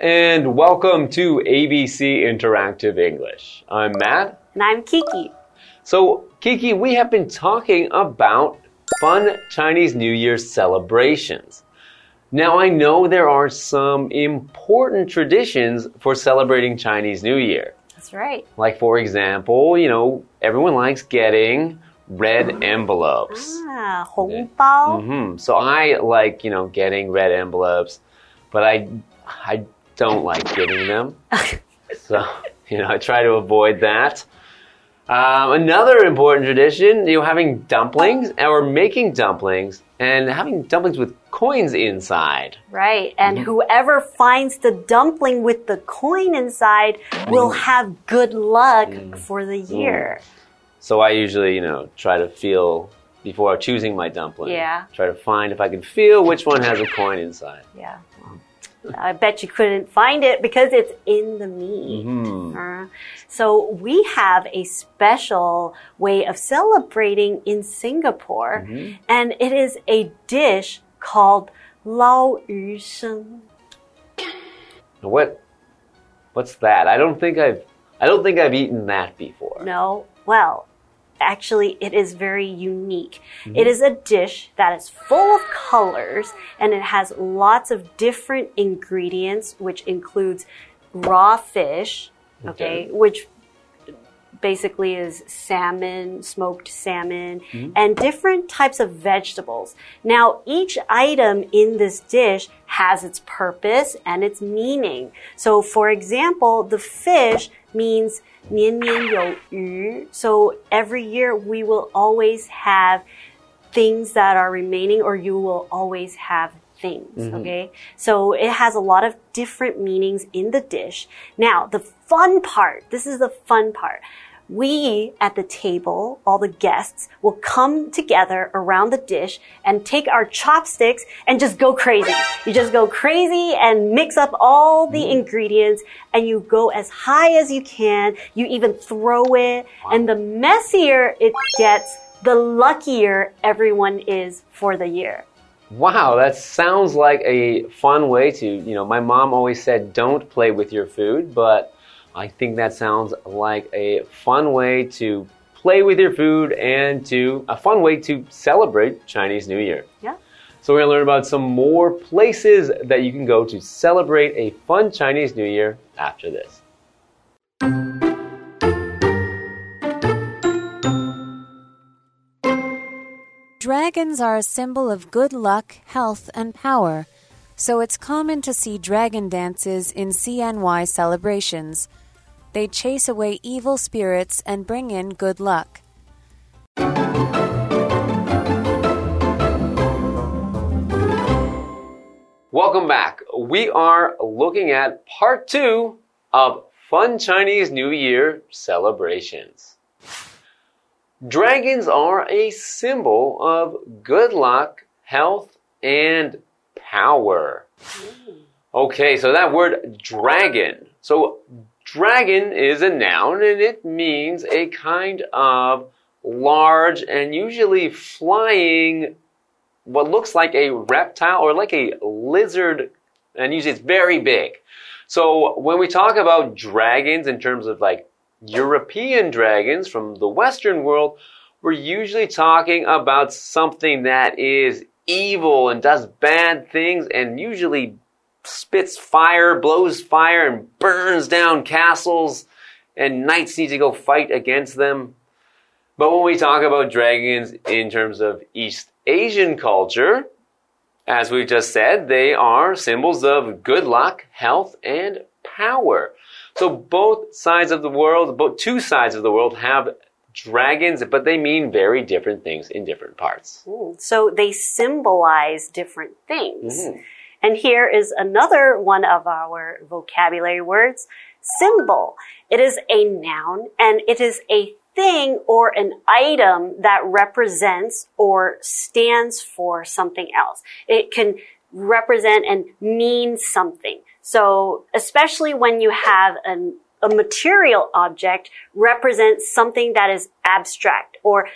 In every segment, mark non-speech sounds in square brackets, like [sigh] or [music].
and welcome to ABC Interactive English. I'm Matt. And I'm Kiki. So, Kiki, we have been talking about fun Chinese New Year celebrations. Now, I know there are some important traditions for celebrating Chinese New Year. That's right. Like, for example, you know, everyone likes getting red envelopes. Ah, 红包. hmm So I like, you know, getting red envelopes, but I, I don't like getting them. [laughs] so, you know, I try to avoid that. Um, another important tradition, you know, having dumplings or making dumplings and having dumplings with coins inside. Right. And mm-hmm. whoever finds the dumpling with the coin inside will mm-hmm. have good luck mm-hmm. for the year. So I usually, you know, try to feel before choosing my dumpling. Yeah. Try to find if I can feel which one has a coin inside. Yeah. I bet you couldn't find it because it's in the meat. Hmm. Uh, so we have a special way of celebrating in Singapore, Mm-hmm. and it is a dish called Lao Yu Sheng. What, what's that? I don't think I've, I don't think I've eaten that before. No, well, actually, it is very unique. Mm-hmm. It is a dish that is full of colors and it has lots of different ingredients, which includes raw fish, okay, Okay. which basically is salmon, smoked salmon, Mm-hmm. and different types of vegetables. Now, each item in this dish has its purpose and its meaning. So, for example, the fish means 年年有余. So, every year we will always have things that are remaining, or you will always have things. Okay. So it has a lot of different meanings in the dish. Now, the fun part, this is the fun part. We at the table, all the guests will come together around the dish and take our chopsticks and just go crazy. You just go crazy and mix up all the mm. ingredients and you go as high as you can. You even throw it and the messier it gets, the luckier everyone is for the year. Wow, that sounds like a fun way to, you know, my mom always said don't play with your food, but I think that sounds like a fun way to play with your food and to a fun way to celebrate Chinese New Year. Yeah. So we're going to learn about some more places that you can go to celebrate a fun Chinese New Year after this. Dragons are a symbol of good luck, health, and power, so it's common to see dragon dances in CNY celebrations. They chase away evil spirits and bring in good luck. Welcome back. We are looking at part two of Fun Chinese New Year celebrations. Dragons are a symbol of good luck, health, and power. Mm. Okay, so that word dragon. So, dragon is a noun and it means a kind of large and usually flying what looks like a reptile or like a lizard, and usually it's very big. So when we talk about dragons in terms of like European dragons from the Western world, we're usually talking about something that is evil and does bad things and usually spits fire, blows fire, and burns down castles, and knights need to go fight against them. But when we talk about dragons in terms of East Asian culture, as we just said, they are symbols of good luck, health, and power. So both sides of the world, both two sides of the world have dragons, but they mean very different things in different parts. Mm. So they symbolize different things. Mm-hmm. And here is another one of our vocabulary words symbol. It is a noun and it is a thing or an item that represents or stands for something else. It can represent and mean something. So, especially when you have an, a material object represent something that is abstract or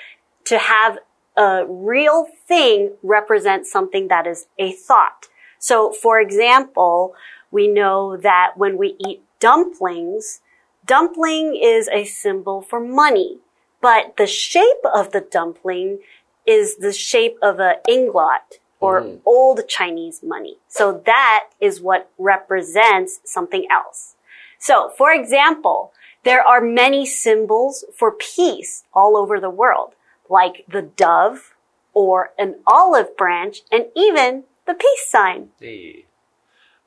to have a real thing represent something that is a thought. So, for example, we know that when we eat dumplings, dumpling is a symbol for money, but the shape of the dumpling is the shape of an ingot or Mm. old Chinese money. So that is what represents something else. So, for example, there are many symbols for peace all over the world, like the dove or an olive branch and even the peace sign. Hey.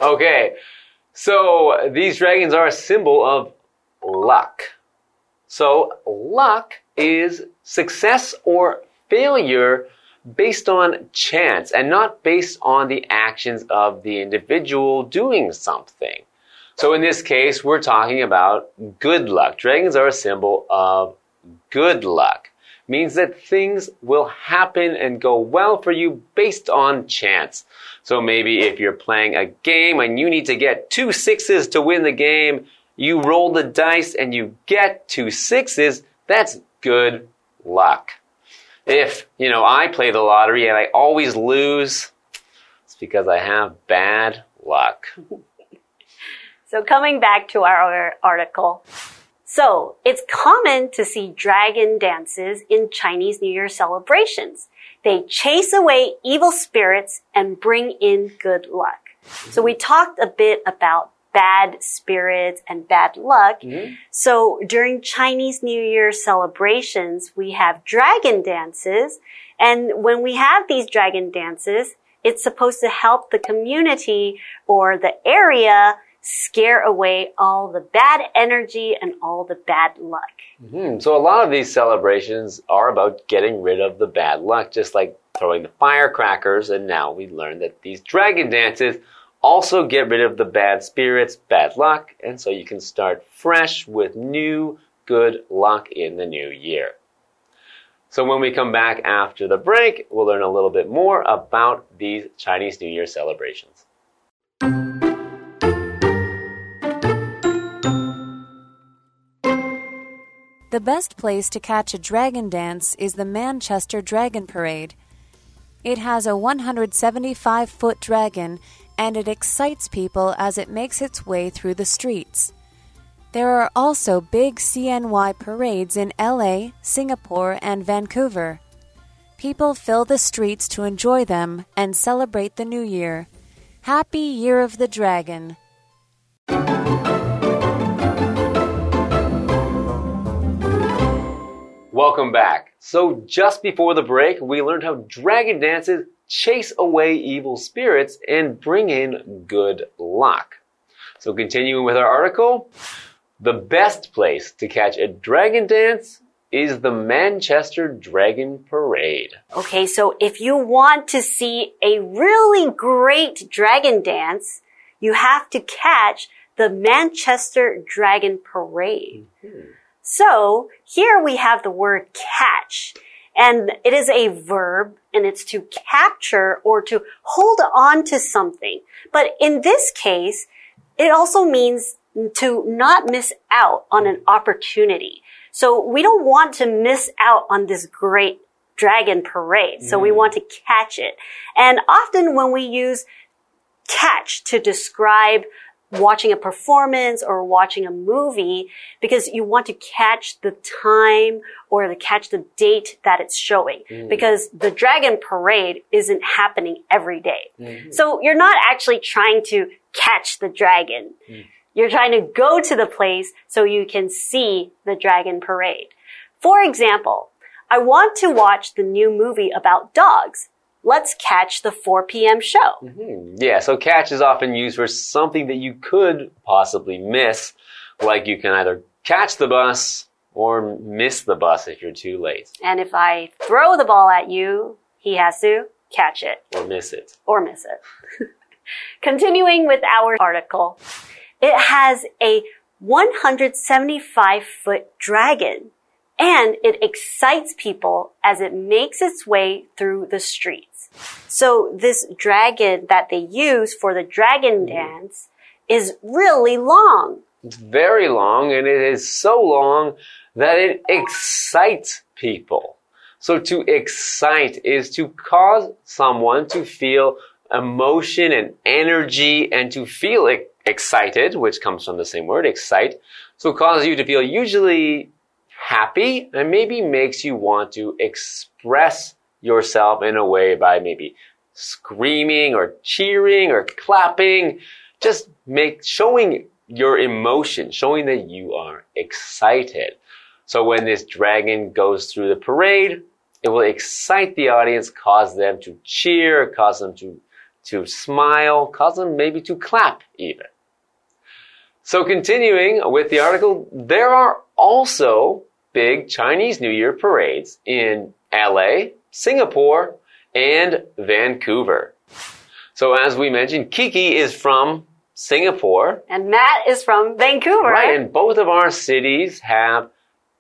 Okay, so these dragons are a symbol of luck. So luck is success or failure based on chance and not based on the actions of the individual doing something. So in this case, we're talking about good luck. Dragons are a symbol of good luck. Means that things will happen and go well for you based on chance. So maybe if you're playing a game and you need to get two sixes to win the game, you roll the dice and you get two sixes, that's good luck. If, you know, I play the lottery and I always lose, it's because I have bad luck. [laughs] So coming back to our article. So it's common to see dragon dances in Chinese New Year celebrations. They chase away evil spirits and bring in good luck. So we talked a bit about bad spirits and bad luck. Mm-hmm. So during Chinese New Year celebrations, we have dragon dances. And when we have these dragon dances, it's supposed to help the community or the area scare away all the bad energy and all the bad luck. Hmm, so a lot of these celebrations are about getting rid of the bad luck, just like throwing the firecrackers. And now we learn that these dragon dances also get rid of the bad spirits, bad luck, and so you can start fresh with new good luck in the new year. So when we come back after the break, we'll learn a little bit more about these Chinese New Year celebrations. The best place to catch a dragon dance is the Manchester Dragon Parade. It has a 175 foot dragon and it excites people as it makes its way through the streets. There are also big CNY parades in LA, Singapore, and Vancouver. People fill the streets to enjoy them and celebrate the new year. Happy Year of the Dragon! Welcome back. So just before the break, we learned how dragon dances chase away evil spirits and bring in good luck. So continuing with our article, the best place to catch a dragon dance is the Manchester Dragon Parade. Okay, so if you want to see a really great dragon dance, you have to catch the Manchester Dragon Parade. Mm-hmm. So here we have the word catch. And it is a verb and it's to capture or to hold on to something. But in this case, it also means to not miss out on an opportunity. So we don't want to miss out on this great dragon parade. So we mm. want to catch it. And often when we use catch to describe watching a performance or watching a movie because you want to catch the time or to catch the date that it's showing mm. because the dragon parade isn't happening every day. Mm-hmm. So you're not actually trying to catch the dragon. Mm. You're trying to go to the place so you can see the dragon parade. For example, I want to watch the new movie about dogs. Let's catch the 4 p.m. show. Hmm, Yeah, so catch is often used for something that you could possibly miss, like you can either catch the bus or miss the bus if you're too late, And if I throw the ball at you, he has to catch it or miss it. or miss it. [laughs] Continuing with our article, it has a 175 foot dragon and it excites people as it makes its way through the streets. So this dragon that they use for the dragon mm-hmm. dance is really long. It's very long and it is so long that it excites people. So to excite is to cause someone to feel emotion and energy and to feel excited, which comes from the same word, excite. So it causes you to feel usually happy and maybe makes you want to express yourself in a way by maybe screaming or cheering or clapping. Just make, showing your emotion, showing that you are excited. So when this dragon goes through the parade, it will excite the audience, cause them to cheer, cause them to, to smile, cause them maybe to clap even. So continuing with the article, there are also big Chinese New Year parades in LA, Singapore, and Vancouver. So as we mentioned, Kiki is from Singapore. And Matt is from Vancouver. Right, and both of our cities have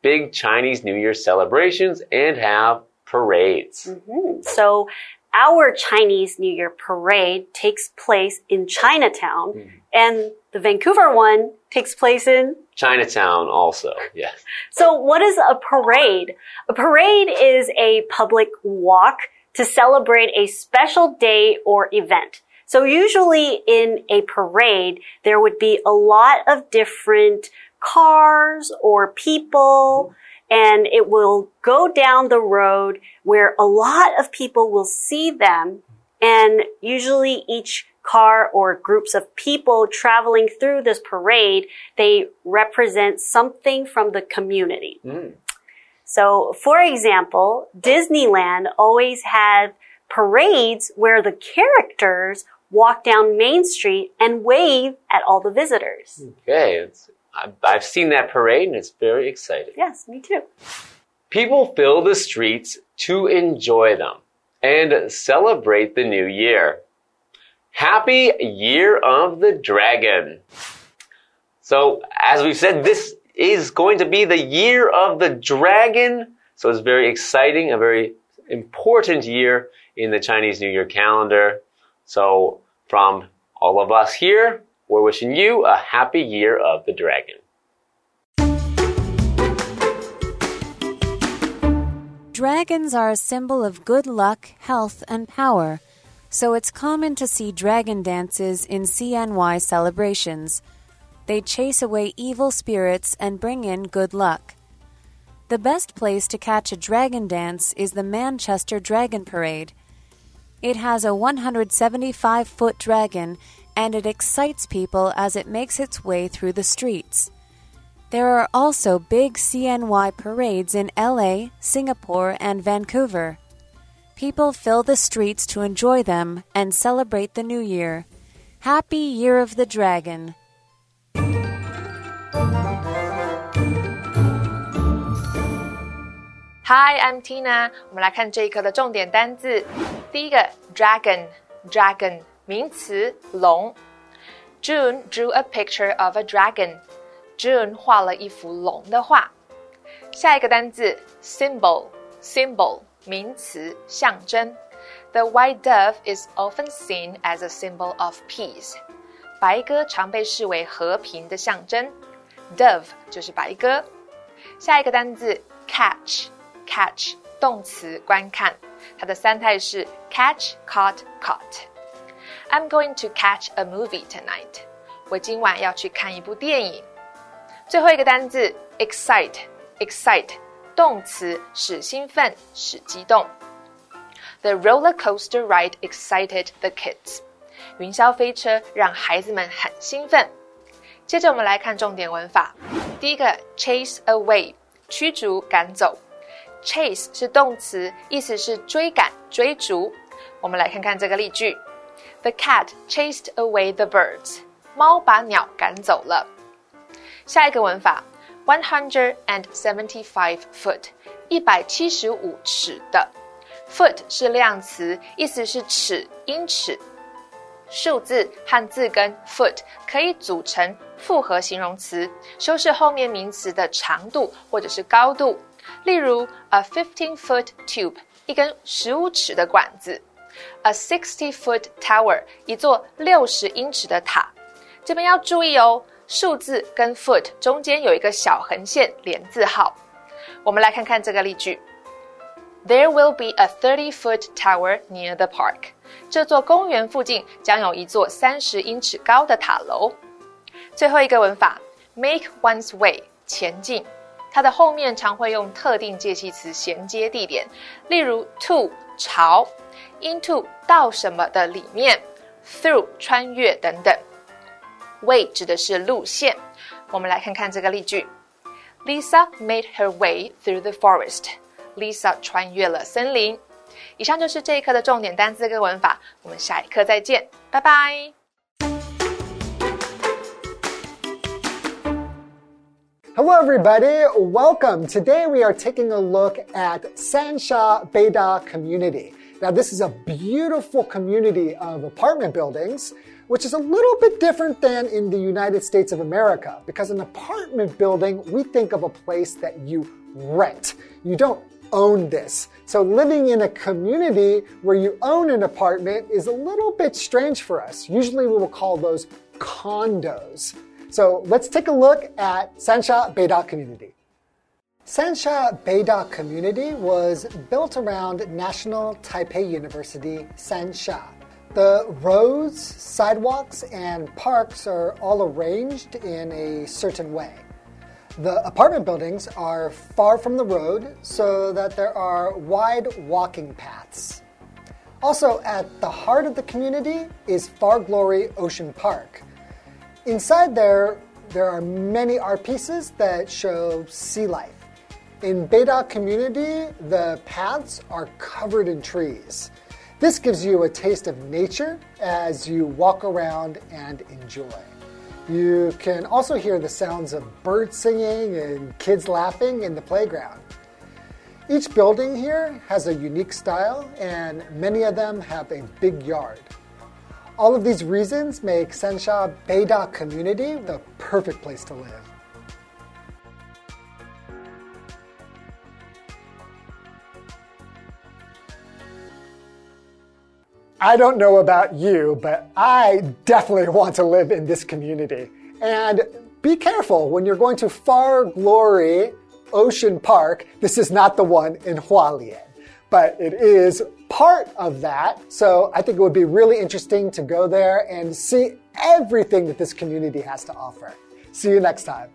big Chinese New Year celebrations and have parades. Mm -hmm. So our Chinese New Year parade takes place in Chinatown, mm -hmm. and the Vancouver one takes place in Chinatown also, yes. [laughs] So what is a parade? A parade is a public walk to celebrate a special day or event. So usually in a parade, there would be a lot of different cars or people and it will go down the road where a lot of people will see them and usually each car or groups of people traveling through this parade, they represent something from the community. Mm. So, for example, Disneyland always had parades where the characters walk down Main Street and wave at all the visitors. Okay, it's, I've seen that parade and it's very exciting. Yes, me too. People fill the streets to enjoy them and celebrate the new year. Happy Year of the Dragon. So, as we've said, this is going to be the Year of the Dragon. So it's very exciting, a very important year in the Chinese New Year calendar. So, from all of us here, we're wishing you a happy Year of the Dragon. Dragons are a symbol of good luck, health, and power so it's common to see dragon dances in CNY celebrations. They chase away evil spirits and bring in good luck. The best place to catch a dragon dance is the Manchester Dragon Parade. It has a 175 foot dragon and it excites people as it makes its way through the streets. There are also big CNY parades in LA, Singapore, and Vancouver. People fill the streets to enjoy them and celebrate the new year. Happy Year of the Dragon! Hi, I'm Tina。我们来看这一课的重点单字。第一个，dragon，dragon 名词，龙。June drew a picture of a dragon。June 画了一幅龙的画。下一个单字，symbol，symbol。名词，象征。The white dove is often seen as a symbol of peace。白鸽常被视为和平的象征。Dove 就是白鸽。下一个单字，catch，catch 动词，观看。它的三态是 catch, caught, caught。 I'm going to catch a movie tonight。我今晚要去看一部电影。最后一个单字，excite，excite。动词使兴奋，使激动。The roller coaster ride excited the kids。云霄飞车让孩子们很兴奋。接着我们来看重点文法。第一个，chase away，驱逐、赶走。chase 是动词，意思是追赶、追逐。我们来看看这个例句：The cat chased away the birds。猫把鸟赶走了。下一个文法。one hundred and seventy-five foot，一百七十五尺的。foot 是量词，意思是尺、英尺。数字和字根 foot 可以组成复合形容词，修饰后面名词的长度或者是高度。例如，a fifteen-foot tube，一根十五尺的管子；a sixty-foot tower，一座六十英尺的塔。这边要注意哦。数字跟 foot 中间有一个小横线连字号。我们来看看这个例句：There will be a thirty-foot tower near the park。这座公园附近将有一座三十英尺高的塔楼。最后一个文法，make one's way 前进，它的后面常会用特定介系词衔接地点，例如 to 朝，into 到什么的里面，through 穿越等等。way 指的是路线。我们来看看这个例句：Lisa made her way through the forest. Lisa 穿越了森林。以上就是这一课的重点单词跟文法，我们下一课再见，拜拜。Hello, everybody. Welcome. Today we are taking a look at Sanxia Beida Community. Now, this is a beautiful community of apartment buildings, which is a little bit different than in the United States of America. Because an apartment building, we think of a place that you rent. You don't own this. So living in a community where you own an apartment is a little bit strange for us. Usually we will call those condos. So let's take a look at Sanxia Beida community. Sanxia Beida community was built around National Taipei University, Sanxia. The roads, sidewalks, and parks are all arranged in a certain way. The apartment buildings are far from the road so that there are wide walking paths. Also, at the heart of the community is Far Glory Ocean Park. Inside there, there are many art pieces that show sea life. In Beida community, the paths are covered in trees. This gives you a taste of nature as you walk around and enjoy. You can also hear the sounds of birds singing and kids laughing in the playground. Each building here has a unique style, and many of them have a big yard. All of these reasons make Sanxia Beida community the perfect place to live. I don't know about you, but I definitely want to live in this community. And be careful when you're going to Far Glory Ocean Park. This is not the one in Hualien, but it is part of that. So I think it would be really interesting to go there and see everything that this community has to offer. See you next time.